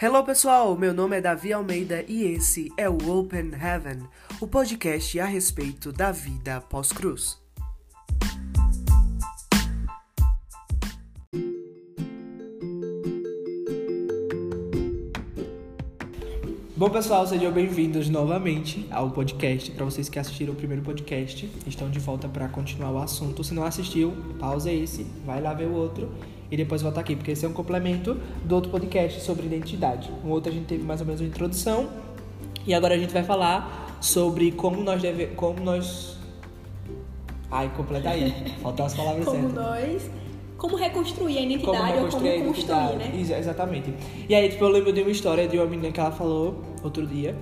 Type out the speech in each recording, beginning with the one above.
Hello pessoal, meu nome é Davi Almeida e esse é o Open Heaven, o podcast a respeito da vida pós-cruz. Bom pessoal, sejam bem-vindos novamente ao podcast. Para vocês que assistiram o primeiro podcast, estão de volta para continuar o assunto. Se não assistiu, pausa esse, vai lá ver o outro e depois volta aqui, porque esse é um complemento do outro podcast sobre identidade. O outro a gente teve mais ou menos uma introdução e agora a gente vai falar sobre como nós deve, como nós Ai, completa aí. Faltam as palavras como certas. nós como reconstruir a identidade Como ou como reconstruir a construir, identidade. né? Ex- Exatamente. E aí, tipo, eu lembro de uma história de uma menina que ela falou outro dia,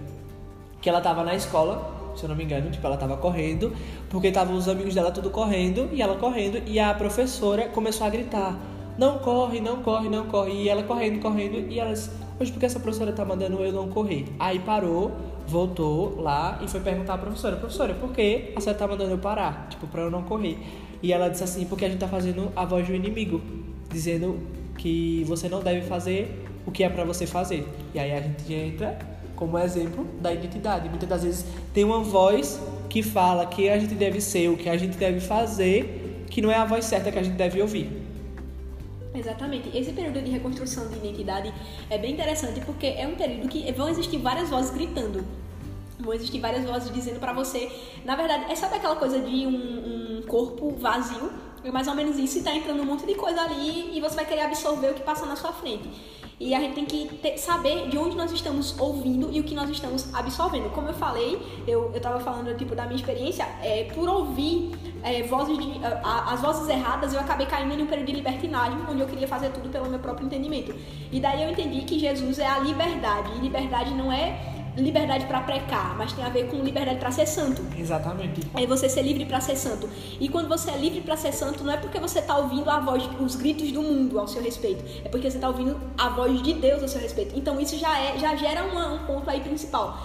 que ela tava na escola, se eu não me engano, tipo, ela tava correndo, porque estavam os amigos dela tudo correndo, e ela correndo, e a professora começou a gritar, não corre, não corre, não corre, e ela correndo, correndo, e elas, hoje porque essa professora tá mandando eu não correr? Aí parou, voltou lá e foi perguntar à professora, professora, por que a senhora tá mandando eu parar? Tipo, pra eu não correr. E ela disse assim, porque a gente tá fazendo a voz do inimigo, dizendo que você não deve fazer o que é pra você fazer. E aí a gente entra como exemplo da identidade. Muitas das vezes tem uma voz que fala que a gente deve ser, o que a gente deve fazer, que não é a voz certa que a gente deve ouvir. Exatamente. Esse período de reconstrução de identidade é bem interessante porque é um período que vão existir várias vozes gritando. Vão existir várias vozes dizendo pra você. Na verdade, é sabe aquela coisa de um, um corpo vazio? É mais ou menos isso, e tá entrando um monte de coisa ali e você vai querer absorver o que passa na sua frente. E a gente tem que ter- saber de onde nós estamos ouvindo e o que nós estamos absorvendo. Como eu falei, eu, eu tava falando tipo, da minha experiência, é, por ouvir é, vozes de, a- as vozes erradas, eu acabei caindo em um período de libertinagem, onde eu queria fazer tudo pelo meu próprio entendimento. E daí eu entendi que Jesus é a liberdade. E liberdade não é liberdade para precar, mas tem a ver com liberdade para ser santo. Exatamente. É você ser livre para ser santo. E quando você é livre para ser santo, não é porque você tá ouvindo a voz, os gritos do mundo ao seu respeito. É porque você tá ouvindo a voz de Deus ao seu respeito. Então isso já é, já gera uma- um ponto aí principal.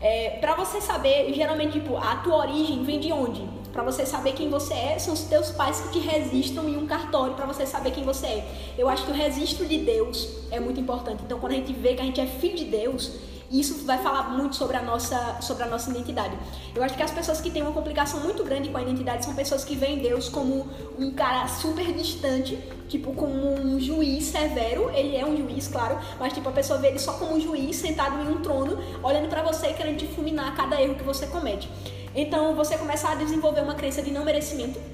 É, para você saber, geralmente, tipo, a tua origem vem de onde? Pra você saber quem você é, são os teus pais que te registram em um cartório pra você saber quem você é. Eu acho que o registro de Deus é muito importante. Então, quando a gente vê que a gente é filho de Deus, isso vai falar muito sobre a nossa, sobre a nossa identidade. Eu acho que as pessoas que têm uma complicação muito grande com a identidade são pessoas que veem Deus como um cara super distante, tipo como um juiz severo. Ele é um juiz, claro, mas tipo a pessoa vê ele só como um juiz sentado em um trono, olhando pra você e querendo te fulminar cada erro que você comete. Então você começa a desenvolver uma crença de não merecimento.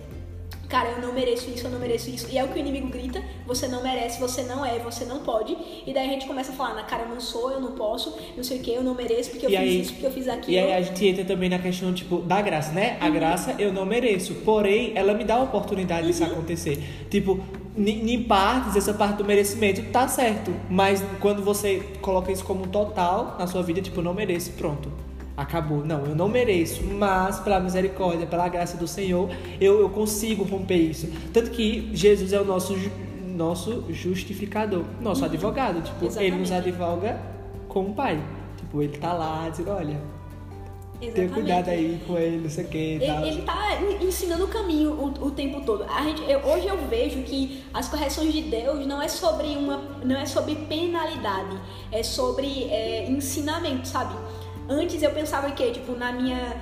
Cara, eu não mereço isso, eu não mereço isso. E é o que o inimigo grita: você não merece, você não é, você não pode. E daí a gente começa a falar: na cara, eu não sou, eu não posso, não sei o que, eu não mereço, porque eu E fiz aí- isso, porque eu fiz aquilo. E aí a gente entra também na questão, tipo, da graça, né? A graça eu não mereço, porém, ela me dá a oportunidade disso acontecer. Tipo, em partes, essa parte do merecimento tá certo, mas quando você coloca isso como um total na sua vida, tipo, não mereço, pronto. Acabou. Não, eu não mereço, mas pela misericórdia, pela graça do Senhor, eu, eu consigo romper isso. Tanto que Jesus é o nosso, nosso justificador, nosso advogado. Tipo, ele nos Exatamente. advoga como pai. Tipo, ele tá lá dizendo, olha, Tenha Exatamente. cuidado aí com ele, não sei o que e tal. Ele, ele tá ensinando o caminho o, o tempo todo. A gente, eu- hoje eu vejo que as correções de Deus não é sobre uma, não é sobre penalidade, é sobre é, ensinamento, sabe? Antes eu pensava que, tipo, na minha,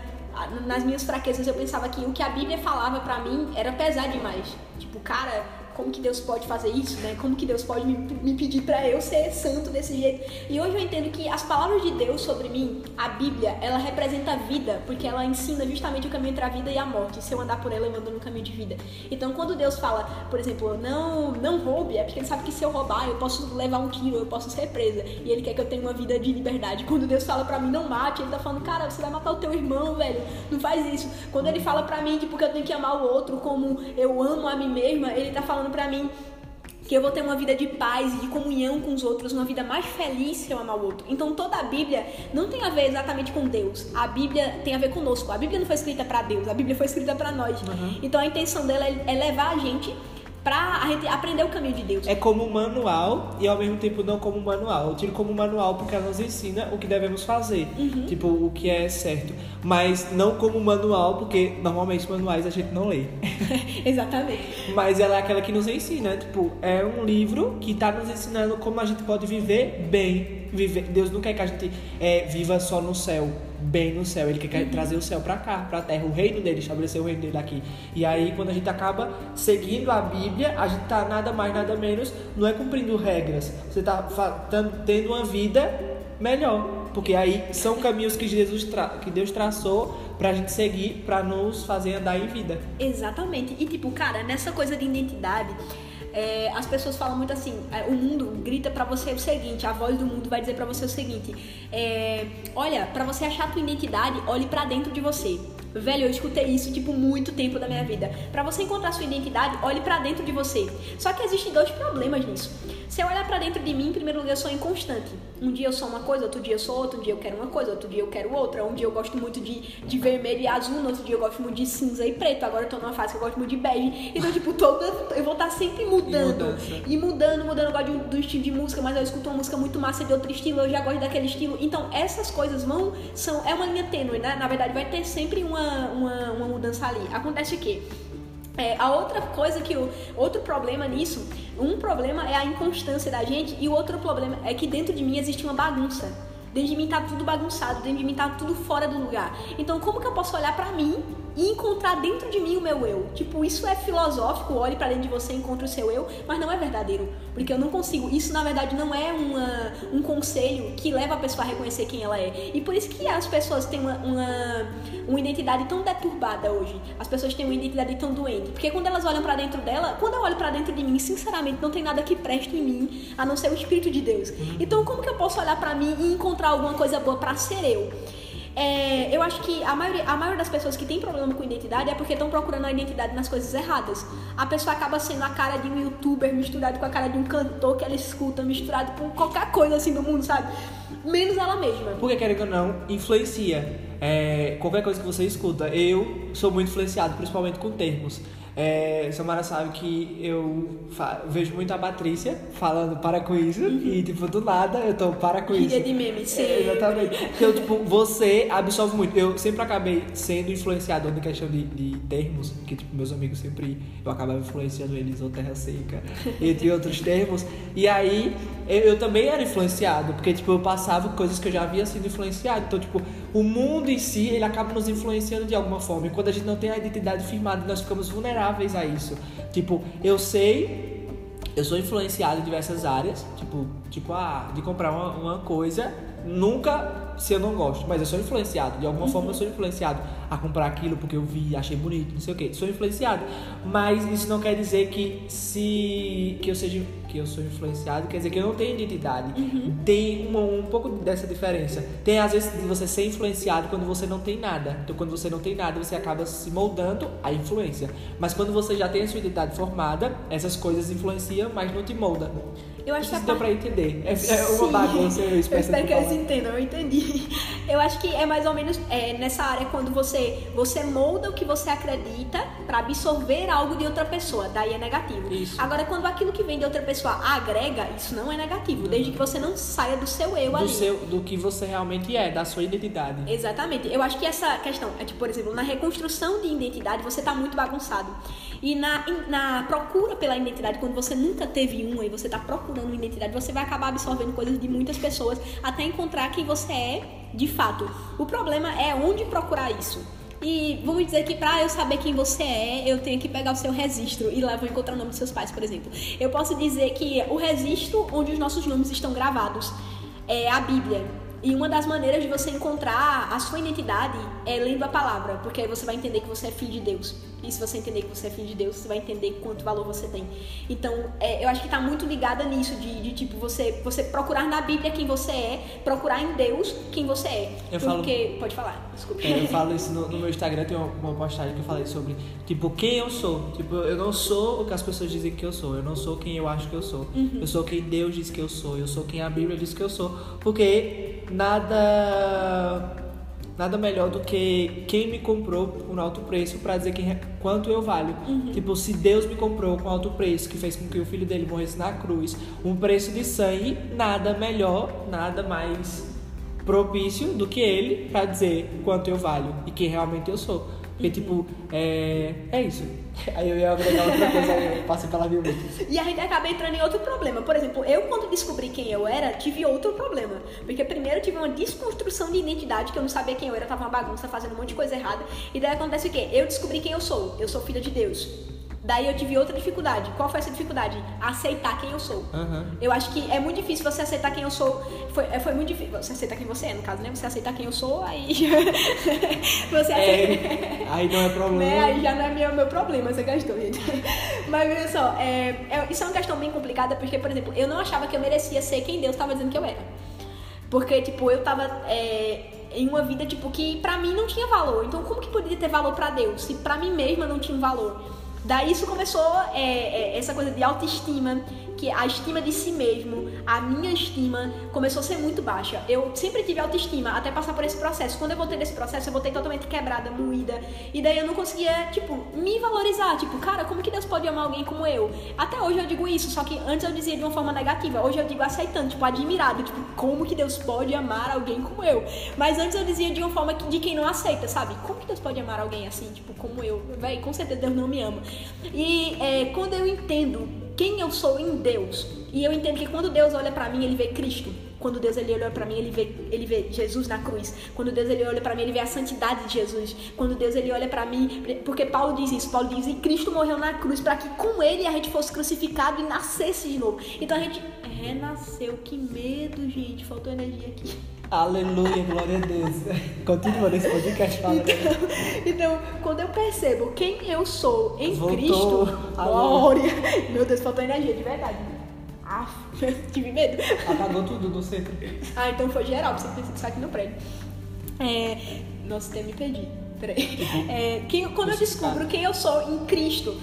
nas minhas fraquezas eu pensava que o que a Bíblia falava pra mim era pesar demais. Tipo, cara, como que Deus pode fazer isso, né? Como que Deus pode me, me pedir pra eu ser santo desse jeito? E hoje eu entendo que as palavras de Deus sobre mim, a Bíblia, ela representa a vida, porque ela ensina justamente o caminho entre a vida e a morte. Se eu andar por ela, eu ando no caminho de vida. Então, quando Deus fala, por exemplo, não, não roube, é porque ele sabe que se eu roubar, eu posso levar um tiro, eu posso ser presa. E ele quer que eu tenha uma vida de liberdade. Quando Deus fala pra mim, não mate, ele tá falando, cara, você vai matar o teu irmão, velho. Não faz isso. Quando ele fala pra mim, que eu tenho que amar o outro como eu amo a mim mesma, ele tá falando pra mim que eu vou ter uma vida de paz e de comunhão com os outros, uma vida mais feliz se eu amar o outro. Então toda a Bíblia não tem a ver exatamente com Deus. A Bíblia tem a ver conosco. A Bíblia não foi escrita pra Deus, a Bíblia foi escrita pra nós. Então a intenção dela é é levar a gente pra a gente aprender o caminho de Deus. É como um manual e ao mesmo tempo não como um manual. Eu tiro como um manual porque ela nos ensina o que devemos fazer, Uhum. tipo o que é certo, mas não como um manual porque normalmente manuais a gente não lê. Exatamente. Mas ela é aquela que nos ensina, tipo, é um livro que tá nos ensinando como a gente pode viver bem. Viver. Deus não quer que a gente é, viva só no céu, bem no céu. Ele quer trazer o céu pra cá, pra terra, o reino dele, estabelecer o reino dele aqui. E aí, quando a gente acaba seguindo a Bíblia, a gente tá nada mais, nada menos, não é cumprindo regras. Você tá tan- tendo uma vida melhor. Porque aí são caminhos que Jesus tra que Deus traçou pra gente seguir, pra nos fazer andar em vida. Exatamente. E tipo, cara, nessa coisa de identidade, é, as pessoas falam muito assim, é, o mundo grita pra você o seguinte, a voz do mundo vai dizer pra você o seguinte, é, olha, pra você achar a tua identidade, olhe pra dentro de você. Velho, eu escutei isso, tipo, muito tempo da minha vida. Pra você encontrar sua identidade, olhe pra dentro de você. Só que existem dois problemas nisso. Se eu olhar pra dentro de mim, em primeiro lugar, eu sou inconstante. Um dia eu sou uma coisa, outro dia eu sou outra, um dia eu quero uma coisa, outro dia eu quero outra. Um dia eu gosto muito de, de vermelho e azul, no outro dia eu gosto muito de cinza e preto. Agora eu tô numa fase que eu gosto muito de bege. Então, tipo, toda, eu vou estar sempre mudando. mudança. E mudando, mudando. Eu gosto de um- do estilo de música, mas eu escuto uma música muito massa de outro estilo, eu já gosto daquele estilo. Então, essas coisas vão. São, é uma linha tênue, né? Na verdade, vai ter sempre uma, uma, uma mudança ali. Acontece o quê? É, a outra coisa que o outro problema nisso, um problema é a inconstância da gente e o outro problema é que dentro de mim existe uma bagunça. Dentro de mim tá tudo bagunçado, dentro de mim tá tudo fora do lugar. Então, como que eu posso olhar pra mim e encontrar dentro de mim o meu eu? Tipo, isso é filosófico, olhe pra dentro de você e encontre o seu eu, mas não é verdadeiro, porque eu não consigo. Isso na verdade não é uma, um conselho que leva a pessoa a reconhecer quem ela é. E por isso que as pessoas têm uma, uma, uma identidade tão deturbada hoje. As pessoas têm uma identidade tão doente, porque quando elas olham pra dentro dela, quando eu olho pra dentro de mim, sinceramente, não tem nada que preste em mim a não ser o espírito de Deus. Então, como que eu posso olhar pra mim e encontrar alguma coisa boa pra ser eu? É, eu acho que a maioria, a maioria das pessoas que tem problema com identidade é porque estão procurando a identidade nas coisas erradas. A pessoa acaba sendo a cara de um youtuber misturado com a cara de um cantor que ela escuta, misturado com qualquer coisa assim do mundo, sabe? Menos ela mesma. Porque, querendo ou não, influencia. É, qualquer coisa que você escuta. Eu sou muito influenciado, principalmente com termos. É, Samara sabe que eu vejo muito a Patrícia falando para com isso. E, tipo, do nada eu tô para com isso. Ilha de memes, É, sim. exatamente. Então, tipo, você absorve muito. Eu sempre acabei sendo influenciador na questão de, de termos, que, tipo, meus amigos sempre. Eu acabava influenciando eles, ou terra seca, entre outros termos. E aí, eu, eu também era influenciado, porque, tipo, eu passava coisas que eu já havia sido influenciado. Então, tipo, o mundo em si, ele acaba nos influenciando de alguma forma. E quando a gente não tem a identidade firmada, nós ficamos vulneráveis a isso. Tipo, eu sei eu sou influenciado em diversas áreas, tipo, tipo ah, de comprar uma, uma coisa, nunca se eu não gosto, mas eu sou influenciado, de alguma forma eu sou influenciado a comprar aquilo porque eu vi, achei bonito, não sei o que, sou influenciado, mas isso não quer dizer que se que eu seja que eu sou influenciado, quer dizer que eu não tenho identidade. Tem uma- um pouco dessa diferença. Tem às vezes de você ser influenciado quando você não tem nada. Então quando você não tem nada, você acaba se moldando à influência. Mas quando você já tem a sua identidade formada, essas coisas influenciam, mas não te moldam. Eu acho que Isso deu parte- pra entender. É, é uma bagunça, eu Eu espero, que eles entendam, eu entendi. Eu acho que é mais ou menos é, nessa área quando você, você molda o que você acredita pra absorver algo de outra pessoa, daí é negativo. Isso. Agora, quando aquilo que vem de outra pessoa agrega, isso não é negativo, desde que você não saia do seu eu do, ali. seu, do que você realmente é, da sua identidade. Exatamente. Eu acho que essa questão é tipo, por exemplo, na reconstrução de identidade você tá muito bagunçado. E na, na procura pela identidade, quando você nunca teve uma e você tá procurando uma identidade, você vai acabar absorvendo coisas de muitas pessoas até encontrar quem você é de fato. O problema é onde procurar isso. E vamos dizer que pra eu saber quem você é, eu tenho que pegar o seu registro e lá vou encontrar o nome dos seus pais, por exemplo. Eu posso dizer que o registro onde os nossos nomes estão gravados é a Bíblia. E uma das maneiras de você encontrar a sua identidade é lendo a palavra, porque aí você vai entender que você é filho de Deus. E se você entender que você é filho de Deus, você vai entender quanto valor você tem. Então, é, eu acho que tá muito ligada nisso, de, de, tipo, você, você procurar na Bíblia quem você é, procurar em Deus quem você é. Eu falo- porque. Pode falar, desculpe. É, eu falo isso no, no meu Instagram, tem uma, uma postagem que eu falei sobre, tipo, quem eu sou. Tipo, eu não sou o que as pessoas dizem que eu sou. Eu não sou quem eu acho que eu sou. Eu sou quem Deus diz que eu sou. Eu sou quem a Bíblia diz que eu sou. Porque nada nada melhor do que quem me comprou por alto preço pra dizer quem, quanto eu valho. Tipo, se Deus me comprou com alto preço, que fez com que o filho dele morresse na cruz, um preço de sangue, nada melhor, nada mais propício do que ele pra dizer quanto eu valho e quem realmente eu sou. Porque, tipo, é, é isso. Aí eu ia agregar outra coisa, aí eu passei pela violência. E a gente acaba entrando em outro problema. Por exemplo, eu quando descobri quem eu era, tive outro problema. Porque primeiro eu tive uma desconstrução de identidade, que eu não sabia quem eu era, tava uma bagunça, fazendo um monte de coisa errada. E daí acontece o quê? Eu descobri quem eu sou. Eu sou filha de Deus. Daí eu tive outra dificuldade. Qual foi essa dificuldade? Aceitar quem eu sou. Aham. Eu acho que é muito difícil você aceitar quem eu sou. Foi, é, foi muito difícil. Você aceitar quem você é, no caso, né? Você aceitar quem eu sou, aí. você aceita. É, aí não é Né? problema. Aí já não é meu, meu problema essa questão, gente. Mas veja só, é, é- isso é uma questão bem complicada porque, por exemplo, eu não achava que eu merecia ser quem Deus estava dizendo que eu era. Porque, tipo, eu tava é, em uma vida, tipo, que pra mim não tinha valor. Então, como que poderia ter valor pra Deus se pra mim mesma não tinha um valor? Daí isso começou é, é, essa coisa de autoestima, que a estima de si mesmo, a minha estima começou a ser muito baixa. Eu sempre tive autoestima até passar por esse processo. Quando eu voltei desse processo, eu voltei totalmente quebrada, moída. E daí eu não conseguia, tipo, me valorizar. Tipo, cara, como que Deus pode amar alguém como eu? Até hoje eu digo isso, só que antes eu dizia de uma forma negativa. Hoje eu digo aceitando, tipo, admirado. Tipo, como que Deus pode amar alguém como eu? Mas antes eu dizia de uma forma que- de quem não aceita, sabe? Como que Deus pode amar alguém assim, tipo, como eu? Véi, com certeza Deus não me ama. E é, quando eu entendo quem eu sou em Deus, e eu entendo que quando Deus olha pra mim, ele vê Cristo. Quando Deus ele olha pra mim, ele vê, ele vê Jesus na cruz. Quando Deus ele olha pra mim, ele vê a santidade de Jesus. Quando Deus ele olha pra mim, porque Paulo diz isso, Paulo diz: "E Cristo morreu na cruz para que com ele a gente fosse crucificado e nascesse de novo". Então a gente renasceu. Que medo, gente. Faltou energia aqui. Aleluia, glória a Deus. Continua nesse podcast falando. Então, quando eu percebo quem eu sou em Voltou. Cristo, glória. Meu Deus, faltou energia, de verdade. Ah, tive medo. Apagou tudo do centro. Ah, então foi geral, pra você pensar aqui no prédio. É, nossa, até me perdi. Peraí. É, quem- quando eu descubro quem eu sou em Cristo,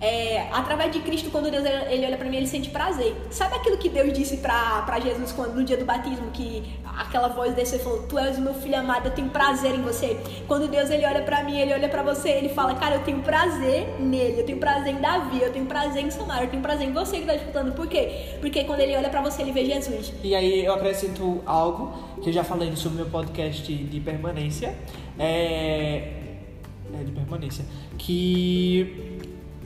é, através de Cristo, quando Deus ele olha pra mim, ele sente prazer. Sabe aquilo que Deus disse pra Jesus quando, no dia do batismo, que aquela voz desceu e falou: Tu és o meu filho amado, eu tenho prazer em você. Quando Deus ele olha pra mim, ele olha pra você, ele fala: Cara, eu tenho prazer nele, eu tenho prazer em Davi, eu tenho prazer em Samara, eu tenho prazer em você que tá escutando. Por quê? Porque quando ele olha pra você, ele vê Jesus. E aí eu acrescento algo que eu já falei sobre meu podcast de permanência. É. É de permanência. Que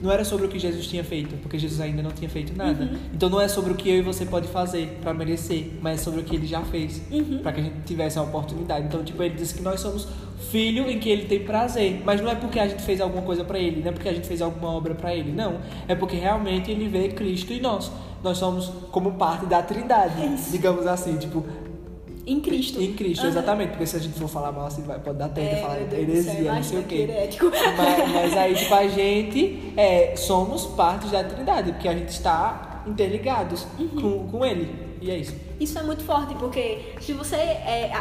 não era sobre o que Jesus tinha feito, porque Jesus ainda não tinha feito nada. Então não é sobre o que eu e você pode fazer pra merecer, mas é sobre o que ele já fez, pra que a gente tivesse a oportunidade. Então, tipo, ele disse que nós somos filho em que ele tem prazer, mas não é porque a gente fez alguma coisa pra ele, não é porque a gente fez alguma obra pra ele, não. É porque realmente ele vê Cristo em nós. Nós somos como parte da Trindade, digamos assim, tipo, Em Cristo. em Cristo, exatamente, porque se a gente for falar mal assim, vai, pode dar treta, É, falar heresia, não sei o quê. herético. Mas, mas aí, tipo, a gente é, somos parte da Trindade, porque a gente está interligados Uhum. com, com Ele. E é isso. Isso é muito forte, porque se você. É,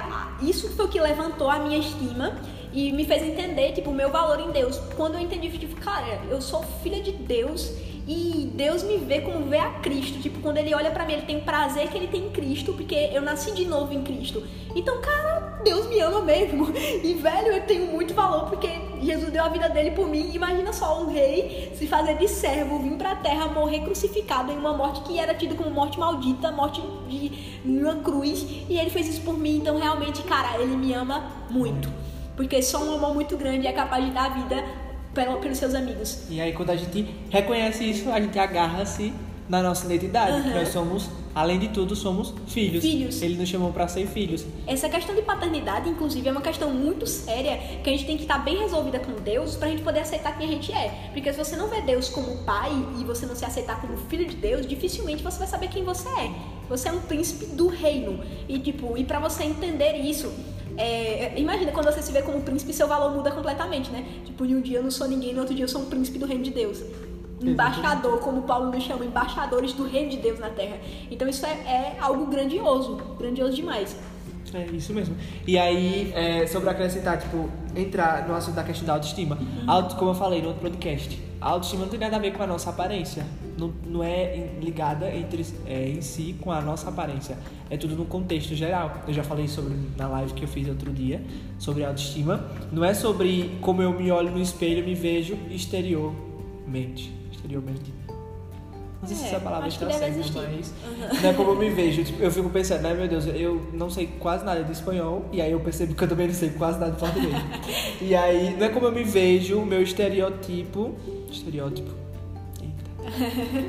isso foi o que levantou a minha estima e me fez entender, tipo, o meu valor em Deus. Quando eu entendi, tipo, cara, eu sou filha de Deus e Deus me vê como vê a Cristo. Tipo, quando ele olha pra mim, ele tem prazer que ele tem em Cristo, porque eu nasci de novo em Cristo. Então, cara, Deus me ama mesmo. E, velho, eu tenho muito valor porque Jesus deu a vida dele por mim. Imagina só um rei se fazer de servo, vir pra terra, morrer crucificado em uma morte que era tida como morte maldita, morte de uma cruz. E ele fez isso por mim. Então, realmente, cara, ele me ama muito. Porque só um amor muito grande é capaz de dar vida pelo- pelos seus amigos. E aí, quando a gente reconhece isso, a gente agarra-se na nossa identidade. Aham. Nós somos, além de tudo, somos filhos. Filhos. Ele nos chamou para ser filhos. Essa questão de paternidade, inclusive, é uma questão muito séria que a gente tem que estar bem resolvida com Deus pra gente poder aceitar quem a gente é. Porque se você não vê Deus como pai e você não se aceitar como filho de Deus, dificilmente você vai saber quem você é. Você é um príncipe do reino. E tipo, e para você entender isso, é, imagina quando você se vê como príncipe, seu valor muda completamente, né? Tipo, em um dia eu não sou ninguém, no outro dia eu sou um príncipe do reino de Deus. Embaixador, como Paulo nos chama, embaixadores do reino de Deus na terra. Então isso é, é algo grandioso, grandioso demais. É isso mesmo. E aí, é, sobre acrescentar, tipo, entrar no assunto da questão da autoestima. Auto, como eu falei no outro podcast, a autoestima não tem nada a ver com a nossa aparência. Não, não é ligada entre, é, em si com a nossa aparência. É tudo no contexto geral. Eu já falei sobre na live que eu fiz outro dia sobre autoestima. Não é sobre como eu me olho no espelho e me vejo exteriormente. Exteriormente. Não sei se É, essa palavra está certa, mas não é como eu me vejo. Tipo, eu fico pensando, né, meu Deus, eu não sei quase nada de espanhol, e aí eu percebo que eu também não sei quase nada de português. e aí, não é como eu me vejo, o meu estereotipo. Estereótipo.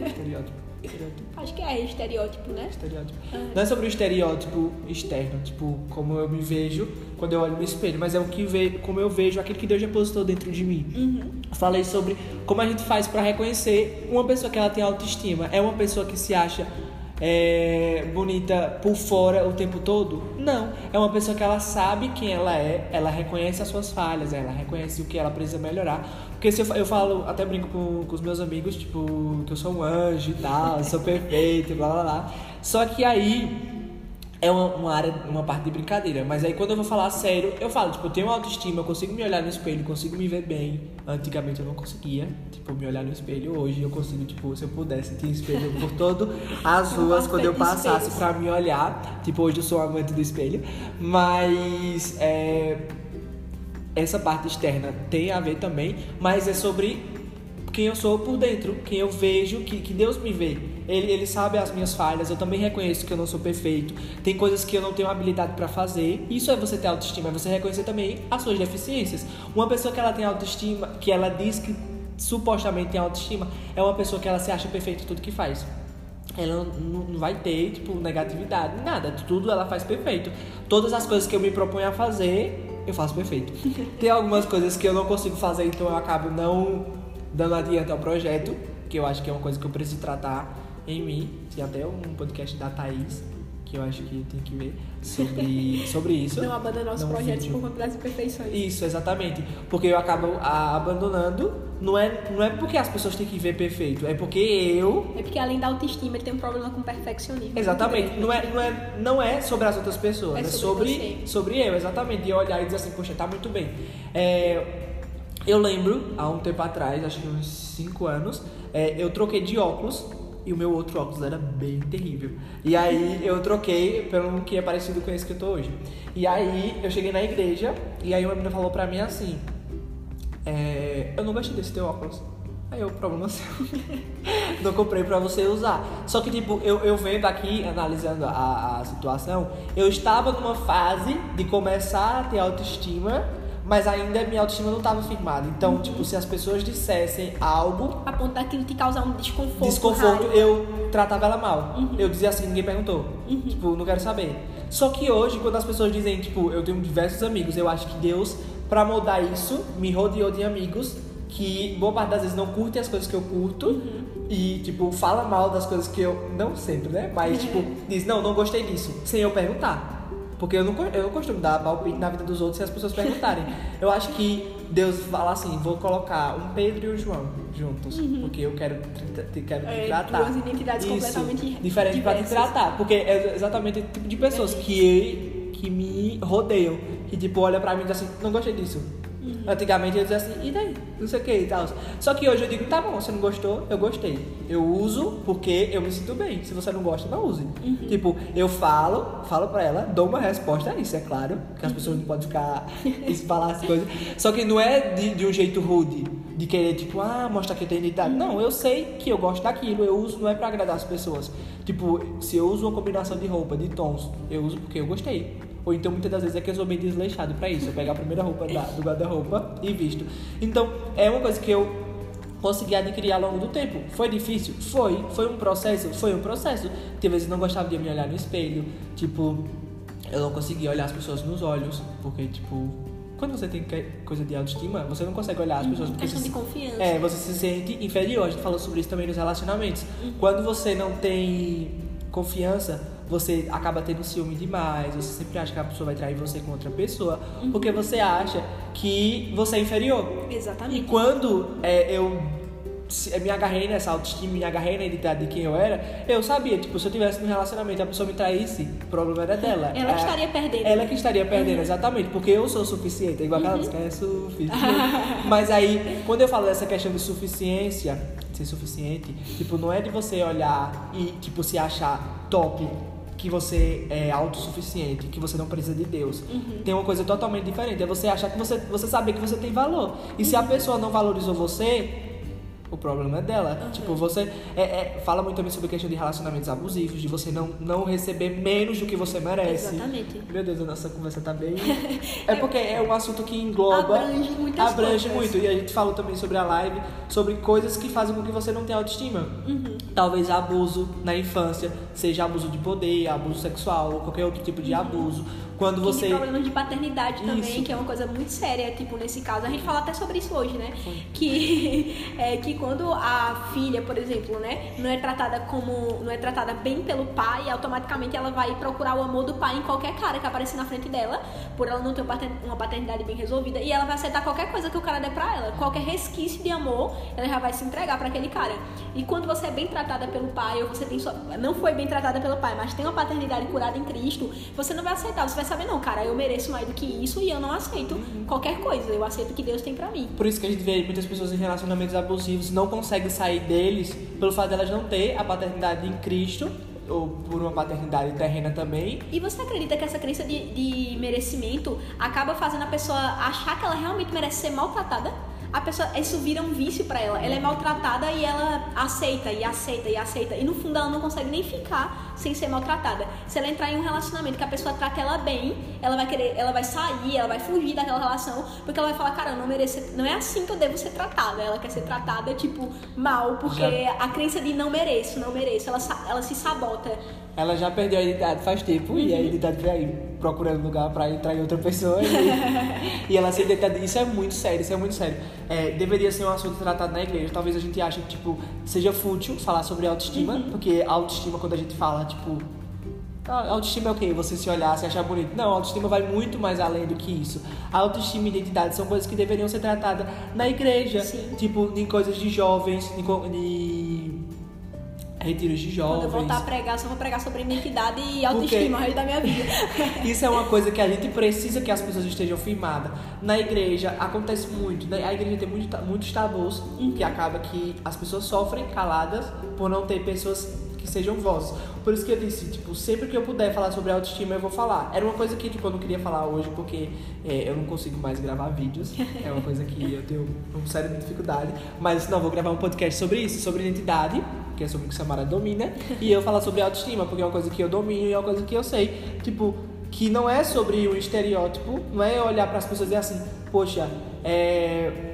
Estereótipo. Estereótipo. Acho que é estereótipo, né? Estereótipo. Não é sobre o estereótipo externo, tipo, como eu me vejo quando eu olho no espelho, mas é o que ve como eu vejo aquilo que Deus depositou dentro de mim. Uhum. Falei sobre como a gente faz pra reconhecer uma pessoa que ela tem autoestima. É uma pessoa que se acha é, bonita por fora o tempo todo? Não. É uma pessoa que ela sabe quem ela é, ela reconhece as suas falhas, ela reconhece o que ela precisa melhorar. Porque se eu, eu falo, até brinco com, com os meus amigos, tipo, que eu sou um anjo e tal, sou perfeito, blá blá blá. Só que aí é uma, uma área, uma parte de brincadeira. Mas aí quando eu vou falar sério, eu falo, tipo, eu tenho autoestima, eu consigo me olhar no espelho, consigo me ver bem. Antigamente eu não conseguia, tipo, me olhar no espelho. Hoje eu consigo, tipo, se eu pudesse, ter espelho por todo as ruas quando eu passasse pra me olhar. Tipo, hoje eu sou amante do espelho. Mas é, essa parte externa tem a ver também, mas é sobre quem eu sou por dentro, quem eu vejo, que, que Deus me vê. Ele, ele sabe as minhas falhas, eu também reconheço que eu não sou perfeito. Tem coisas que eu não tenho habilidade pra fazer. Isso é você ter autoestima, é você reconhecer também as suas deficiências. Uma pessoa que ela tem autoestima, que ela diz que supostamente tem autoestima, é uma pessoa que ela se acha perfeita em tudo que faz. Ela não vai ter, tipo, negatividade, nada. Tudo ela faz perfeito. Todas as coisas que eu me proponho a fazer, eu faço perfeito. Tem algumas coisas que eu não consigo fazer, então eu acabo não dando adiante ao projeto, que eu acho que é uma coisa que eu preciso tratar em mim. Tem até um podcast da Thaís, que eu acho que tem que ver sobre, sobre isso. Não abandonar os projetos por conta das imperfeições. Isso, exatamente. Porque eu acabo a- abandonando, não é, não é porque as pessoas têm que ver perfeito, é porque eu É porque além da autoestima, ele tem um problema com perfeccionismo. Exatamente. Não é, não, é, não é sobre as outras pessoas, É é, sobre sobre, sobre eu, exatamente. E olhar e dizer assim, poxa, tá muito bem. É, eu lembro, há um tempo atrás, acho que uns 5 anos, é, eu troquei de óculos e o meu outro óculos era bem terrível. E aí eu troquei pelo que é parecido com esse que eu tô hoje. E aí eu cheguei na igreja e aí uma menina falou pra mim assim: é, Eu não gostei desse teu óculos. Aí eu, problema seu. não comprei pra você usar. Só que, tipo, eu, eu vendo aqui, analisando a, a situação, eu estava numa fase de começar a ter autoestima, mas ainda minha autoestima não estava firmada. Então, tipo, se as pessoas dissessem algo, A ponto daquilo te causar um desconforto. desconforto, raiva. eu tratava ela mal. Eu dizia assim, ninguém perguntou. Tipo, não quero saber. Só que hoje, quando as pessoas dizem, tipo, eu tenho diversos amigos, eu acho que Deus, pra mudar isso, me rodeou de amigos que boa parte das vezes não curtem as coisas que eu curto e, tipo, fala mal das coisas que eu. Não sempre, né? Mas, tipo, diz, não, não gostei disso, sem eu perguntar. Porque eu não, eu não costumo dar palpite na vida dos outros se as pessoas perguntarem. Eu acho que Deus fala assim: vou colocar um Pedro e um João juntos, porque eu quero, te- quero É, tratar. duas identidades completamente diferentes pra te tratar. Porque é exatamente o tipo de pessoas que, que me rodeiam. Que tipo, olha pra mim e diz assim, não gostei disso. Uhum. Antigamente eu dizia assim, e daí? Não sei o que e tal. Só que hoje eu digo, tá bom, você não gostou, eu gostei. Eu uso porque eu me sinto bem. Se você não gosta, não use. Uhum. Tipo, eu falo, falo pra ela, dou uma resposta a isso, é claro. Que as Uhum. pessoas não podem ficar falar as coisas. Só que não é de, de um jeito rude, de querer, tipo, ah, mostrar que eu tenho identidade. Não, eu sei que eu gosto daquilo, eu uso, não é pra agradar as pessoas. Tipo, se eu uso uma combinação de roupa, de tons, eu uso porque eu gostei. Ou então muitas das vezes é que eu sou bem desleixado pra isso. Eu pego a primeira roupa da- do guarda-roupa e visto. Então, é uma coisa que eu consegui adquirir ao longo do tempo. Foi difícil? Foi. Foi um processo? Foi um processo. Tem vezes eu não gostava de me olhar no espelho. Tipo, eu não conseguia olhar as pessoas nos olhos. Porque, tipo, quando você tem coisa de autoestima, você não consegue olhar as pessoas. porque Questão você de confiança. é, você se sente inferior. A gente falou sobre isso também nos relacionamentos. Quando você não tem confiança, você acaba tendo ciúme demais. Você sempre acha que a pessoa vai trair você com outra pessoa. Porque você acha que você é inferior. E Exatamente. quando é, eu me agarrei nessa autoestima, me agarrei na identidade de quem eu era, eu sabia, tipo, se eu tivesse num relacionamento e a pessoa me traísse, o problema era dela. Ela que É, estaria perdendo. Ela que estaria perdendo, exatamente, porque eu sou suficiente, é igual aquela música, é suficiente. Mas aí, quando eu falo dessa questão de suficiência, ser suficiente, tipo, não é de você olhar e, tipo, se achar top que você é autossuficiente, que você não precisa de Deus. Uhum. Tem uma coisa totalmente diferente. É você achar que você, você saber que você tem valor. E se a pessoa não valorizou você, o problema é dela. Uhum. Tipo, você é, é, fala muito também sobre a questão de relacionamentos abusivos, de você não, não receber menos do que você merece. Exatamente. Meu Deus, a nossa conversa tá bem. é porque é um assunto que engloba. Abrange muitas abrange coisas. muito. E a gente falou também sobre a live, sobre coisas que fazem com que você não tenha autoestima. Uhum. Talvez abuso na infância, seja abuso de poder, abuso sexual, ou qualquer outro tipo de abuso. Quando Tem você. problemas de paternidade também, Isso. que é uma coisa muito séria, tipo, nesse caso. A gente fala até sobre isso hoje, né? Foi. Que, é, que quando a filha, por exemplo, né, não é tratada como. não é tratada bem pelo pai, automaticamente ela vai procurar o amor do pai em qualquer cara que aparecer na frente dela, por ela não ter uma pater- uma paternidade bem resolvida, e ela vai aceitar qualquer coisa que o cara der pra ela. Qualquer resquício de amor, ela já vai se entregar pra aquele cara. E quando você é bem tratada pelo pai, ou você tem sua. não foi bem tratada pelo pai, mas tem uma paternidade curada em Cristo, você não vai aceitar, você vai saber, não, cara, eu mereço mais do que isso e eu não aceito qualquer coisa. Eu aceito o que Deus tem pra mim. Por isso que a gente vê muitas pessoas em relacionamentos abusivos não conseguem sair deles pelo fato delas não ter a paternidade em Cristo, ou por uma paternidade terrena também. E você acredita que essa crença de, de merecimento acaba fazendo a pessoa achar que ela realmente merece ser maltratada? A pessoa, isso vira um vício pra ela. Ela é maltratada e ela aceita e aceita e aceita. E no fundo ela não consegue nem ficar sem ser maltratada. Se ela entrar em um relacionamento que a pessoa trata ela bem, ela vai querer, ela vai sair, ela vai fugir daquela relação, porque ela vai falar, cara, eu não mereço, não é assim que eu devo ser tratada. Ela quer ser tratada tipo mal, porque Já- a crença de não mereço, não mereço, ela, ela se sabota. Ela já perdeu a identidade faz tempo e a identidade veio procurando lugar pra entrar em outra pessoa. E, e ela se identidade. Isso é muito sério, isso é muito sério. É, deveria ser um assunto tratado na igreja. Talvez a gente ache que, tipo, seja fútil falar sobre autoestima, porque a autoestima, quando a gente fala, tipo. a Autoestima é o quê? Você se olhar, se achar bonito. Não, a autoestima vai muito mais além do que isso. A autoestima e identidade são coisas que deveriam ser tratadas na igreja. Sim. Tipo, em coisas de jovens, em, retiros de jovens. Quando eu voltar a pregar, só vou pregar sobre identidade e autoestima resto da minha vida. Isso é uma coisa que a gente precisa que as pessoas estejam firmadas. Na igreja acontece muito, né? A igreja tem muito, muitos tabus que acaba que as pessoas sofrem caladas por não ter pessoas que sejam vozes. Por isso que eu disse, tipo, sempre que eu puder falar sobre autoestima, eu vou falar. Era uma coisa que, tipo, eu não queria falar hoje porque é, eu não consigo mais gravar vídeos. É uma coisa que eu tenho uma séria dificuldade. Mas não, vou gravar um podcast sobre isso, sobre identidade, que é sobre o que Samara domina, e eu falar sobre autoestima, porque é uma coisa que eu domino e é uma coisa que eu sei. Tipo, que não é sobre o estereótipo, não é olhar para as pessoas e dizer assim, poxa, é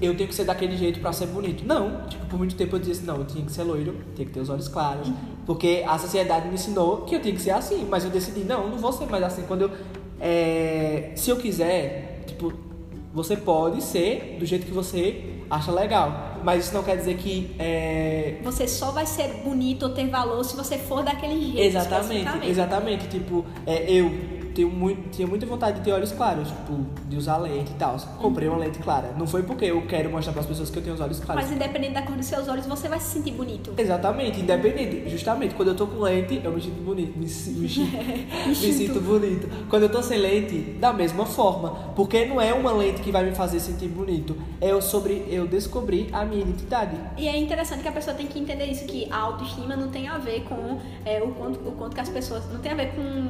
eu tenho que ser daquele jeito pra ser bonito. Não, tipo, por muito tempo eu dizia não, eu tinha que ser loiro, tinha que ter os olhos claros, porque a sociedade me ensinou que eu tinha que ser assim, mas eu decidi, não, não vou ser mais assim. Quando eu, é, se eu quiser, tipo, você pode ser do jeito que você acha legal, mas isso não quer dizer que é, Você só vai ser bonito ou ter valor se você for daquele jeito. Exatamente, exatamente. Tipo, é, eu tenho muito, tinha muita vontade de ter olhos claros, tipo, de usar lente e tal. Comprei uma lente clara. Não foi porque eu quero mostrar para as pessoas que eu tenho os olhos claros. Mas independente da cor dos seus olhos, você vai se sentir bonito. Exatamente, independente. Justamente, quando eu tô com lente, eu me sinto bonito. Me, me, me sinto bonito. Quando eu tô sem lente, da mesma forma. Porque não é uma lente que vai me fazer sentir bonito. É eu sobre eu descobrir a minha identidade. E é interessante que a pessoa tem que entender isso, que a autoestima não tem a ver com é, o, quanto, o quanto que as pessoas. Não tem a ver com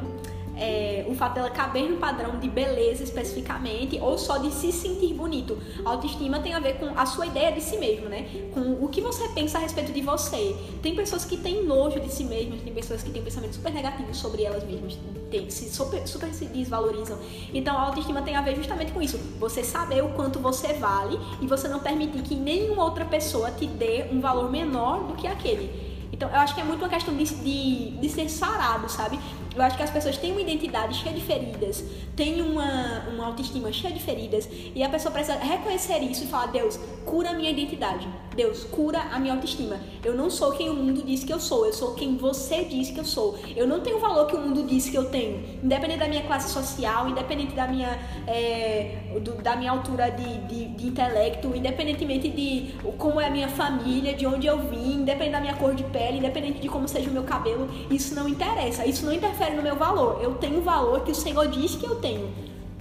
é, o fato dela caber no padrão de beleza especificamente, ou só de se sentir bonito. A autoestima tem a ver com a sua ideia de si mesmo, né? Com o que você pensa a respeito de você. Tem pessoas que têm nojo de si mesmas, tem pessoas que têm pensamentos super negativos sobre elas mesmas, tem, se super, super se desvalorizam. Então a autoestima tem a ver justamente com isso. Você saber o quanto você vale e você não permitir que nenhuma outra pessoa te dê um valor menor do que aquele. Então, eu acho que é muito uma questão de, de, de ser sarado, sabe? Eu acho que as pessoas têm uma identidade cheia de feridas, têm uma, uma autoestima cheia de feridas, e a pessoa precisa reconhecer isso e falar: Deus, cura a minha identidade. Deus, cura a minha autoestima. Eu não sou quem o mundo diz que eu sou, eu sou quem você diz que eu sou. Eu não tenho o valor que o mundo diz que eu tenho. Independente da minha classe social, independente da minha, é, do- da minha altura de, de, de intelecto, independentemente de como é a minha família, de onde eu vim, independente da minha cor de pele, independente de como seja o meu cabelo, isso não interessa. Isso não interfere no meu valor. Eu tenho o valor que o Senhor diz que eu tenho.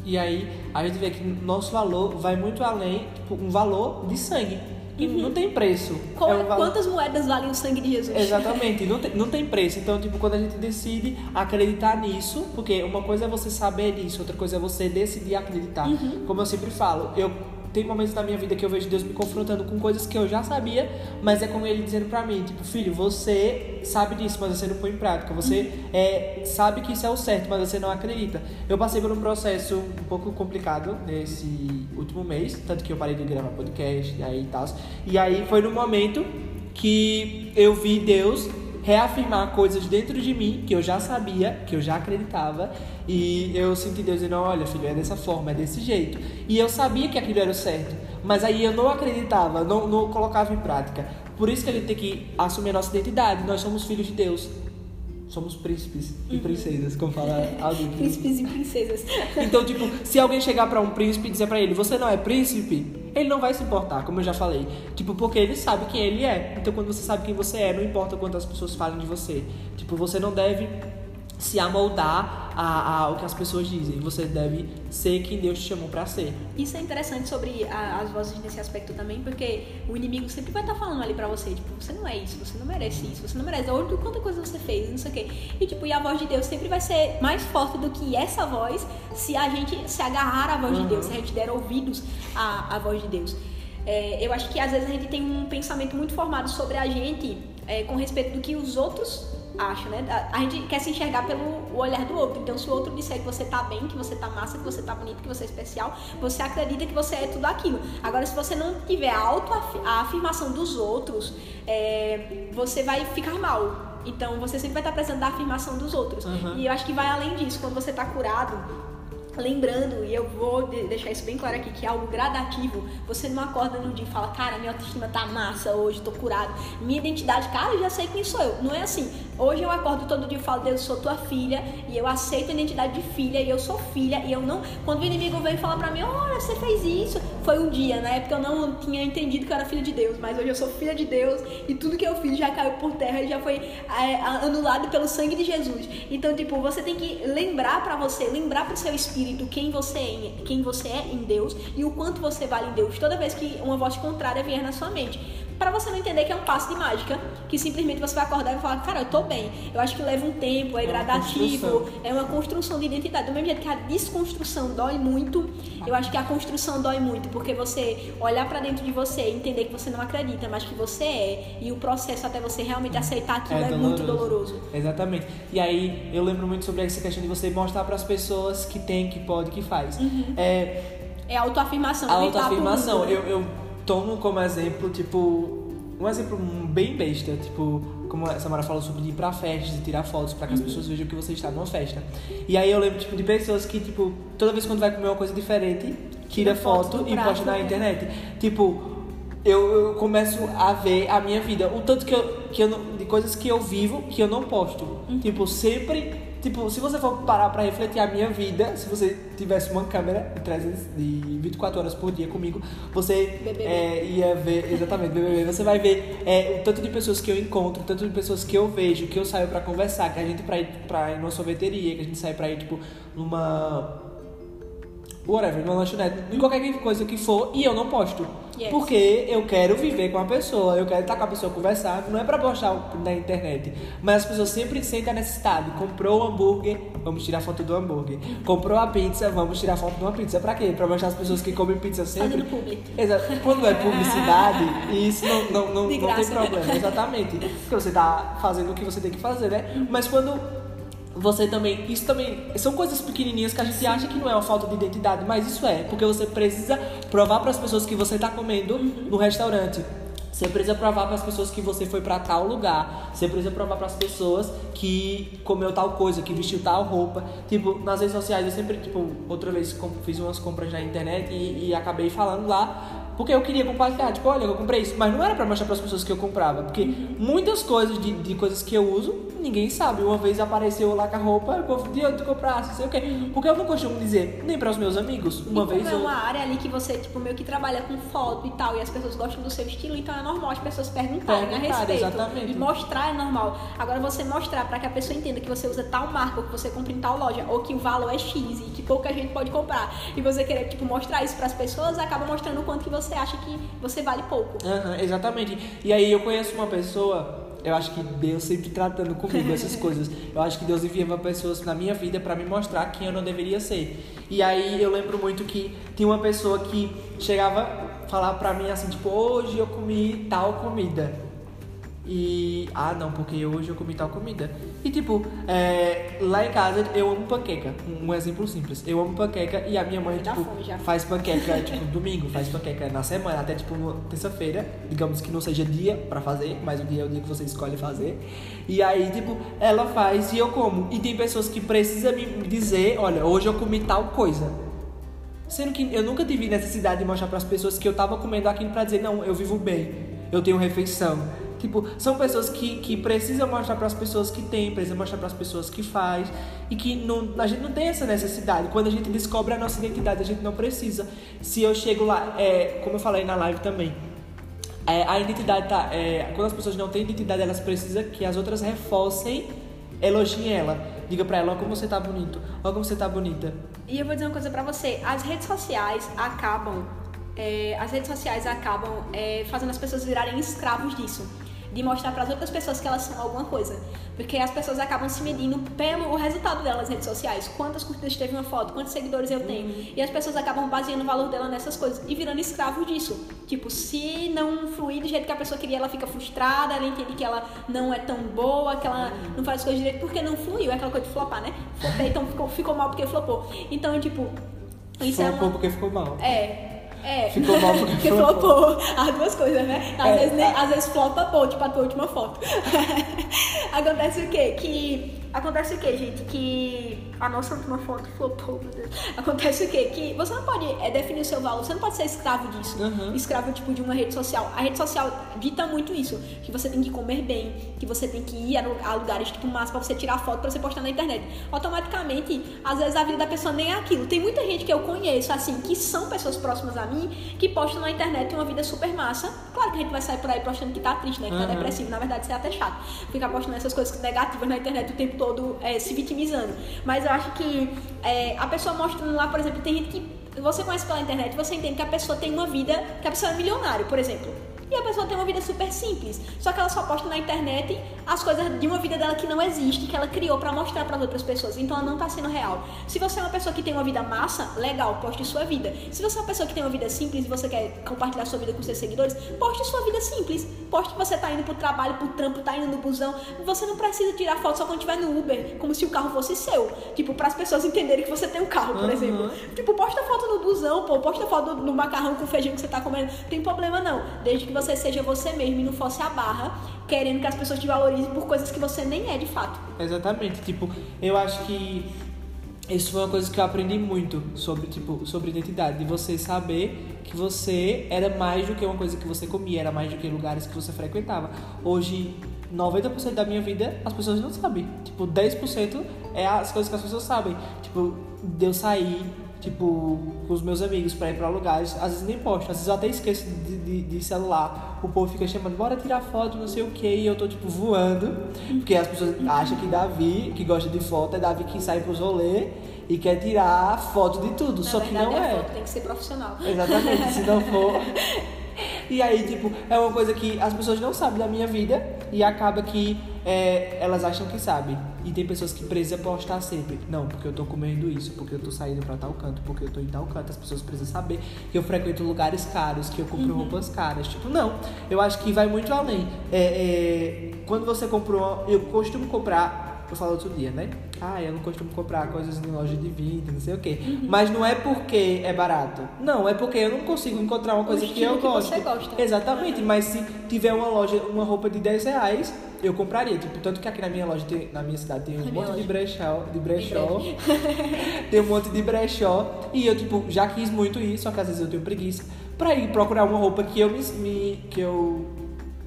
E aí a gente vê que nosso valor vai muito além, tipo, um valor de sangue. Não tem preço. Qual- É valor- Quantas moedas valem o sangue de Jesus? Exatamente, não tem, não tem preço. Então, tipo, quando a gente decide acreditar nisso, porque uma coisa é você saber disso, outra coisa é você decidir acreditar. Como eu sempre falo, eu tem momentos na minha vida que eu vejo Deus me confrontando com coisas que eu já sabia, mas é como ele dizendo pra mim, tipo, filho, você sabe disso, mas você não põe em prática. Você é, sabe que isso é o certo, mas você não acredita. Eu passei por um processo um pouco complicado nesse último mês, tanto que eu parei de gravar podcast e aí e tal. E aí foi no momento que eu vi Deus reafirmar coisas dentro de mim que eu já sabia, que eu já acreditava, e eu senti Deus dizendo: Olha, filho, é dessa forma, é desse jeito. E eu sabia que aquilo era o certo, mas aí eu não acreditava, não, não colocava em prática. Por isso que a gente tem que assumir a nossa identidade. Nós somos filhos de Deus. Somos príncipes e princesas, como fala alguém. que- Príncipes e princesas. então, tipo, se alguém chegar pra um príncipe e dizer pra ele, você não é príncipe, ele não vai se importar, como eu já falei. Tipo, porque ele sabe quem ele é. Então, quando você sabe quem você é, não importa quantas pessoas falem de você. Tipo, você não deve se amoldar ao que as pessoas dizem. Você deve ser quem Deus te chamou pra ser. Isso é interessante sobre a- as vozes nesse aspecto também, porque o inimigo sempre vai estar falando ali pra você, tipo, você não é isso, você não merece isso, você não merece, olha quanta coisa você fez, não sei o quê. E tipo, e a voz de Deus sempre vai ser mais forte do que essa voz se a gente se agarrar à voz de Uhum. Deus, se a gente der ouvidos à, à voz de Deus. É, eu acho que às vezes a gente tem um pensamento muito formado sobre a gente é, com respeito do que os outros acham, né? A, gente quer se enxergar pelo olhar do outro. Então, se o outro disser que você tá bem, que você tá massa, que você tá bonito, que você é especial, você acredita que você é tudo aquilo. Agora, se você não tiver a, afirmação dos outros, é, você vai ficar mal. Então, você sempre vai estar precisando da afirmação dos outros. Uhum. E eu acho que vai além disso. Quando você tá curado, Lembrando, e eu vou de- deixar isso bem claro aqui, que é algo gradativo. Você não acorda num dia e fala, cara, minha autoestima tá massa hoje, tô curado. Minha identidade, cara, eu já sei quem sou eu. Não é assim. Hoje eu acordo todo dia e falo, Deus, eu sou tua filha, e eu aceito a identidade de filha, e eu sou filha, e eu não. Quando o inimigo vem falar pra mim, olha, você fez isso. Foi um dia, na época eu não tinha entendido que eu era filha de Deus, mas hoje eu sou filha de Deus, e tudo que eu fiz já caiu por terra e já foi é, anulado pelo sangue de Jesus. Então, tipo, você tem que lembrar pra você, lembrar pro seu espírito quem você é, quem você é em Deus e o quanto você vale em Deus toda vez que uma voz contrária vier na sua mente. Pra você não entender que é um passo de mágica, que simplesmente você vai acordar e vai falar, cara, eu tô bem. Eu acho que leva um tempo, é, É gradativo, construção. é uma construção de identidade. Do mesmo jeito que a desconstrução dói muito, eu acho que a construção dói muito, porque você olhar pra dentro de você e entender que você não acredita, mas que você é, e o processo até você realmente aceitar aquilo é, muito doloroso. Exatamente. E aí eu lembro muito sobre essa questão de você mostrar para as pessoas que tem, que pode, que faz. É, É autoafirmação. a autoafirmação. Eu, eu tomo como exemplo, tipo, um exemplo bem besta, tipo, como a Samara falou sobre ir pra festas e tirar fotos pra que as pessoas vejam que você está numa festa. E aí eu lembro, tipo, de pessoas que, tipo, toda vez quando vai comer uma coisa diferente, tira Tira foto foto e prato, posta na né? internet. Tipo, eu, eu começo a ver a minha vida, o tanto que eu, que eu não- de coisas que eu vivo que eu não posto. Uhum. Tipo, sempre. Tipo, se você for parar pra refletir a minha vida, se você tivesse uma câmera de, 300, de 24 horas por dia comigo, você é, ia ver, exatamente, BBB, você vai ver é, o tanto de pessoas que eu encontro, o tanto de pessoas que eu vejo, que eu saio pra conversar, que a gente pra ir, pra ir numa sorveteria, que a gente sai pra ir, tipo, numa whatever, numa lanchonete, em qualquer coisa que for, e eu não posto. Yes. Porque eu quero viver com a pessoa, eu quero estar com a pessoa conversar, não é pra postar na internet. Mas as pessoas sempre sentem a necessidade. Comprou o hambúrguer, vamos tirar foto do hambúrguer. Comprou a pizza, vamos tirar foto de uma pizza. Pra quê? Pra mostrar as pessoas que comem pizza sempre. Fazendo publi. Exato. Quando é publicidade, isso não, não, não, não tem problema. Exatamente. Porque você tá fazendo o que você tem que fazer, né? Mas quando você também. Isso também. São coisas pequenininhas que a gente acha que não é uma falta de identidade, mas isso é. Porque você precisa provar para as pessoas que você tá comendo no restaurante. Você precisa provar para as pessoas que você foi para tal lugar. Você precisa provar para as pessoas que comeu tal coisa, que vestiu tal roupa. Tipo, nas redes sociais eu sempre, tipo, outra vez fiz umas compras na internet e, e acabei falando lá porque eu queria compartilhar, tipo, olha, eu comprei isso, mas não era pra mostrar pras pessoas que eu comprava, porque muitas coisas de, de coisas que eu uso, ninguém sabe. Uma vez apareceu lá com a roupa, o povo, de comprasse, não sei o quê. Porque eu não costumo dizer, nem para os meus amigos, uma e vez como é eu... uma área ali que você, tipo, meio que trabalha com foto e tal, e as pessoas gostam do seu estilo, então é normal as pessoas perguntarem a Perguntarem, respeito. exatamente. E mostrar é normal. Agora você mostrar pra que a pessoa entenda que você usa tal marca, ou que você compra em tal loja, ou que o valor é X e que pouca gente pode comprar, e você querer, tipo, mostrar isso pras pessoas, acaba mostrando o quanto que você você acha que você vale pouco. Aham, exatamente. E aí eu conheço uma pessoa, eu acho que Deus sempre tratando comigo essas coisas. Eu acho que Deus enviava pessoas na minha vida pra me mostrar quem eu não deveria ser. E aí eu lembro muito que tinha uma pessoa que chegava falar pra mim assim, tipo, hoje eu comi tal comida. E. Ah, não, porque hoje eu comi tal comida. E tipo, é, lá em casa eu amo panqueca. Um, exemplo simples. Eu amo panqueca e a minha mãe, tipo, faz panqueca, tipo, domingo, faz panqueca na semana, até tipo terça-feira. Digamos que não seja dia pra fazer, mas o dia é o dia que você escolhe fazer. E aí, tipo, ela faz e eu como. E tem pessoas que precisam me dizer, olha, hoje eu comi tal coisa. Sendo que eu nunca tive necessidade de mostrar para as pessoas que eu tava comendo aquilo pra dizer, não, eu vivo bem, eu tenho refeição. Tipo, são pessoas que, que precisam mostrar para as pessoas que tem, precisam mostrar para as pessoas que faz e que não, a gente não tem essa necessidade. Quando a gente descobre a nossa identidade, a gente não precisa. Se eu chego lá, é, como eu falei na live também, é, a identidade tá. é, quando as pessoas não têm identidade, elas precisam que as outras reforcem, elogiem ela. Diga pra ela, ó como você tá bonito, ó como você tá bonita. E eu vou dizer uma coisa pra você: as redes sociais acabam. é, as redes sociais acabam é, fazendo as pessoas virarem escravos disso. De mostrar para as outras pessoas que elas são alguma coisa. Porque as pessoas acabam se medindo pelo o resultado delas nas redes sociais. Quantas curtidas teve uma foto, quantos seguidores eu tenho. E as pessoas acabam baseando o valor dela nessas coisas e virando escravos disso. Tipo, se não fluir do jeito que a pessoa queria, ela fica frustrada, ela entende que ela não é tão boa, que ela não faz as coisas direito porque não fluiu. É aquela coisa de flopar, né? Flopei, então ficou, ficou mal porque flopou. Então, tipo, isso é Flopou uma. porque ficou mal. É. É. Ficou mal porque flopou. As duas coisas, né? Às, É. vezes, nem- às vezes flopa bom, tipo a tua última foto. Acontece o quê? Que. Acontece o quê, gente? Que a nossa última foto flopou, meu Deus. Acontece o quê? Que você não pode é, definir o seu valor, você não pode ser escravo disso. Uhum. Escravo, tipo, de uma rede social. A rede social dita muito isso. Que você tem que comer bem, que você tem que ir a lu- a lugares, tipo, massa pra você tirar foto, pra você postar na internet. Automaticamente, às vezes a vida da pessoa nem é aquilo. Tem muita gente que eu conheço, assim, que são pessoas próximas a mim, que postam na internet uma vida super massa. Claro que a gente vai sair por aí postando que tá triste, né? Que tá Uhum. depressivo. Na verdade, isso é até chato. Ficar postando essas coisas negativas na internet o tempo todo é, se vitimizando. Mas eu acho que é, a pessoa mostrando lá, por exemplo, tem gente que você conhece pela internet, você entende que a pessoa tem uma vida, que a pessoa é milionário, por exemplo. E a pessoa tem uma vida super simples. Só que ela só posta na internet as coisas de uma vida dela que não existe, que ela criou pra mostrar para outras pessoas. Então ela não tá sendo real. Se você é uma pessoa que tem uma vida massa, legal, poste sua vida. Se você é uma pessoa que tem uma vida simples e você quer compartilhar sua vida com seus seguidores, poste sua vida simples. Poste que você tá indo pro trabalho, pro trampo, tá indo no busão. Você não precisa tirar foto só quando estiver no Uber, como se o carro fosse seu. Tipo, para as pessoas entenderem que você tem um carro, por Uhum. exemplo. Tipo, posta foto no busão, pô, posta foto no macarrão com feijão que você tá comendo. Não tem problema não. Desde que você seja você mesmo e não fosse a barra, querendo que as pessoas te valorizem por coisas que você nem é de fato. Exatamente, tipo, eu acho que isso foi uma coisa que eu aprendi muito sobre, tipo, sobre identidade, de você saber que você era mais do que uma coisa que você comia, era mais do que lugares que você frequentava. Hoje, 90% da minha vida as pessoas não sabem. Tipo, 10% é as coisas que as pessoas sabem. Tipo, de eu sair, tipo, com os meus amigos pra ir pra lugares, às vezes nem posto, às vezes eu até esqueço de, de, de celular. O povo fica chamando, bora tirar foto, não sei o que, e eu tô tipo voando, porque as pessoas acham que Davi, que gosta de foto, é Davi que sai pros rolê e quer tirar foto de tudo, Na só que verdade, não a é. foto tem que ser profissional. Exatamente, se não for. E aí, tipo, é uma coisa que as pessoas não sabem da minha vida e acaba que é, elas acham que sabem. E tem pessoas que precisam postar sempre. Não, porque eu tô comendo isso, porque eu tô saindo pra tal canto, porque eu tô em tal canto. As pessoas precisam saber que eu frequento lugares caros, que eu compro roupas caras. Tipo, não. Eu acho que vai muito além. É, é, quando você comprou. Eu costumo comprar. Eu falo outro dia, né? Ah, eu não costumo comprar coisas em loja de vinho, não sei o quê. Mas não é porque é barato. Não, é porque eu não consigo encontrar uma coisa que eu que gosto. você gosta. Exatamente, mas se tiver uma loja, uma roupa de 10 reais, eu compraria. Tipo, tanto que aqui na minha loja, tem, na minha cidade, tem um Na monte de brechó, de brechó. tem um monte de brechó. E eu, tipo, já quis muito ir, só que às vezes eu tenho preguiça. Pra ir procurar uma roupa que eu me. me- que eu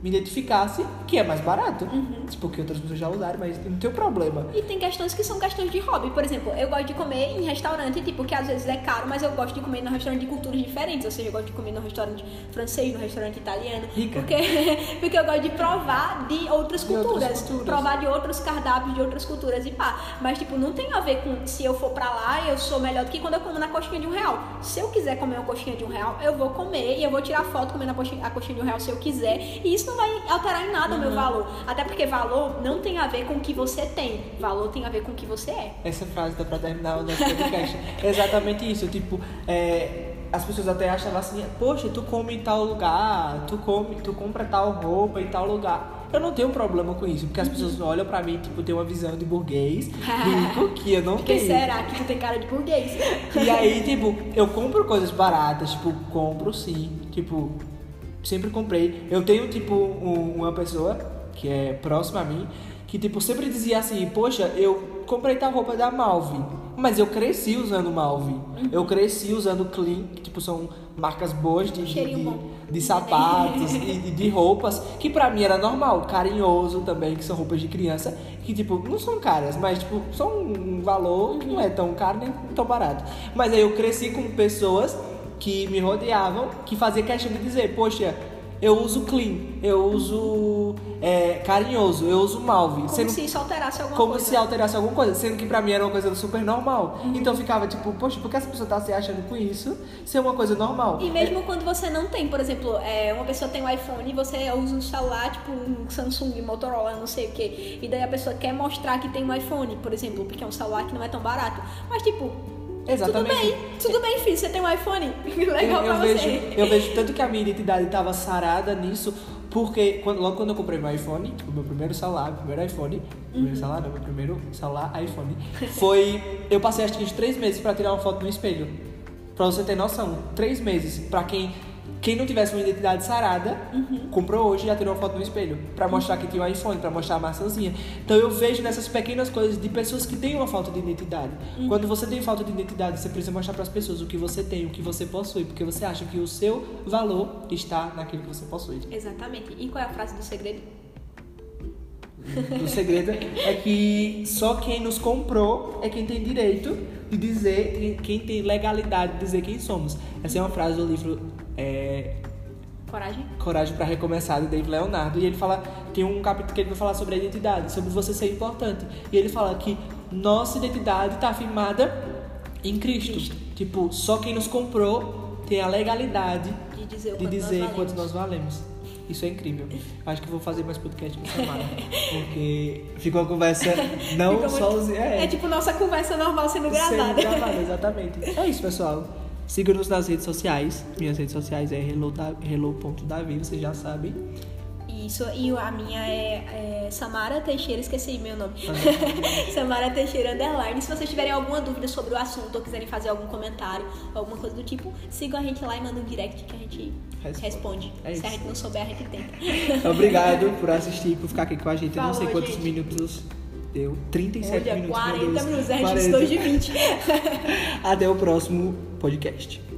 me identificasse que é mais barato. Uhum. Tipo, que outras pessoas já usaram, mas não tem problema. E tem questões que são questões de hobby. Por exemplo, eu gosto de comer em restaurante, tipo, que às vezes é caro, mas eu gosto de comer no restaurante de culturas diferentes. Ou seja, eu gosto de comer no restaurante francês, no restaurante italiano. Rica. Porque, porque eu gosto de provar de outras De outras culturas. culturas. Provar de outros cardápios de outras culturas e pá. Mas, tipo, não tem a ver com se eu for pra lá eu sou melhor do que quando eu como na coxinha de um real. Se eu quiser comer uma coxinha de um real, eu vou comer e eu vou tirar foto comendo a coxinha, a coxinha de um real se eu quiser. E isso não vai alterar em nada o Uhum. meu valor. Até porque valor não tem a ver com o que você tem. Valor tem a ver com o que você é. Essa frase dá pra terminar o nosso podcast. é exatamente isso. Tipo, é, as pessoas até achavam assim, poxa, tu come em tal lugar, tu come, tu compra tal roupa em tal lugar. Eu não tenho problema com isso, porque as pessoas olham pra mim, tipo, tem uma visão de burguês rico que eu não Porque tenho. será que tu tem cara de burguês? E aí, tipo, eu compro coisas baratas, tipo, compro sim. Tipo, sempre comprei. Eu tenho, tipo, um- uma pessoa que é próxima a mim, que, tipo, sempre dizia assim, poxa, eu comprei tal roupa da Malve, mas eu cresci usando Malve. Eu cresci usando Clean, que, tipo, são marcas boas de, de, de sapatos e de, de roupas, que pra mim era normal. Carinhoso também, que são roupas de criança, que, tipo, não são caras, mas, tipo, são um valor que não é tão caro nem tão barato. Mas aí eu cresci com pessoas que me rodeavam, que fazia questão de dizer, poxa, eu uso clean, eu uso é, carinhoso, eu uso malve. Como sendo- se isso alterasse alguma como coisa. se alterasse alguma coisa, sendo que pra mim era uma coisa super normal. Então eu ficava tipo, poxa, por que essa pessoa tá se achando com isso se é uma coisa normal? E mesmo quando você não tem, por exemplo, é, uma pessoa tem um iPhone e você usa um celular, tipo um Samsung, Motorola, não sei o que, e daí a pessoa quer mostrar que tem um iPhone, por exemplo, porque é um celular que não é tão barato. Mas tipo, Exatamente. tudo bem, tudo bem, filho, você tem um iPhone, Eu, legal eu pra vejo, você. eu vejo tanto que a minha identidade tava sarada nisso, porque quando, logo quando eu comprei meu iPhone, tipo, meu primeiro celular, meu primeiro iPhone, primeiro celular, não, meu primeiro celular, iPhone, foi. Eu passei acho que uns três meses pra tirar uma foto no espelho. Pra você ter noção, três meses. Pra quem, quem não tivesse uma identidade sarada, comprou hoje e já tirou uma foto no espelho. Pra mostrar que tinha um iPhone, pra mostrar a maçãzinha. Então eu vejo nessas pequenas coisas de pessoas que têm uma falta de identidade. Quando você tem falta de identidade, você precisa mostrar pras pessoas o que você tem, o que você possui. Porque você acha que o seu valor está naquilo que você possui. Exatamente. E qual é a frase do segredo? O segredo é que só quem nos comprou é quem tem direito de dizer, quem tem legalidade de dizer quem somos. Essa é uma frase do livro é, Coragem? Coragem para Recomeçar, do Dave Leonardo. E ele fala, tem um capítulo que ele vai falar sobre a identidade, sobre você ser importante. E ele fala que nossa identidade está afirmada em Cristo. Cristo. Tipo, só quem nos comprou tem a legalidade De dizer o de dizer nós quanto valemos. nós valemos. Isso é incrível. Acho que vou fazer mais podcast com Samara. Porque ficou uma conversa não só muito- os. É tipo nossa conversa normal sendo sendo gravada. gravada, exatamente. É isso, pessoal. Siga-nos nas redes sociais. Minhas redes sociais é hello da- hello.davi, vocês já sabem. Isso, e a minha é, é Samara Teixeira, esqueci meu nome. Tá Samara Teixeira Underline. Se vocês tiverem alguma dúvida sobre o assunto ou quiserem fazer algum comentário, alguma coisa do tipo, sigam a gente lá e mandem um direct que a gente Responde. responde. É Se a gente não souber, a gente tenta. Obrigado por assistir, por ficar aqui com a gente. Eu não sei Falou, quantos gente. minutos deu. 37 Olha, minutos. meu 40 Deus. minutos, a gente 40. disse 2 de 20. Até o próximo podcast.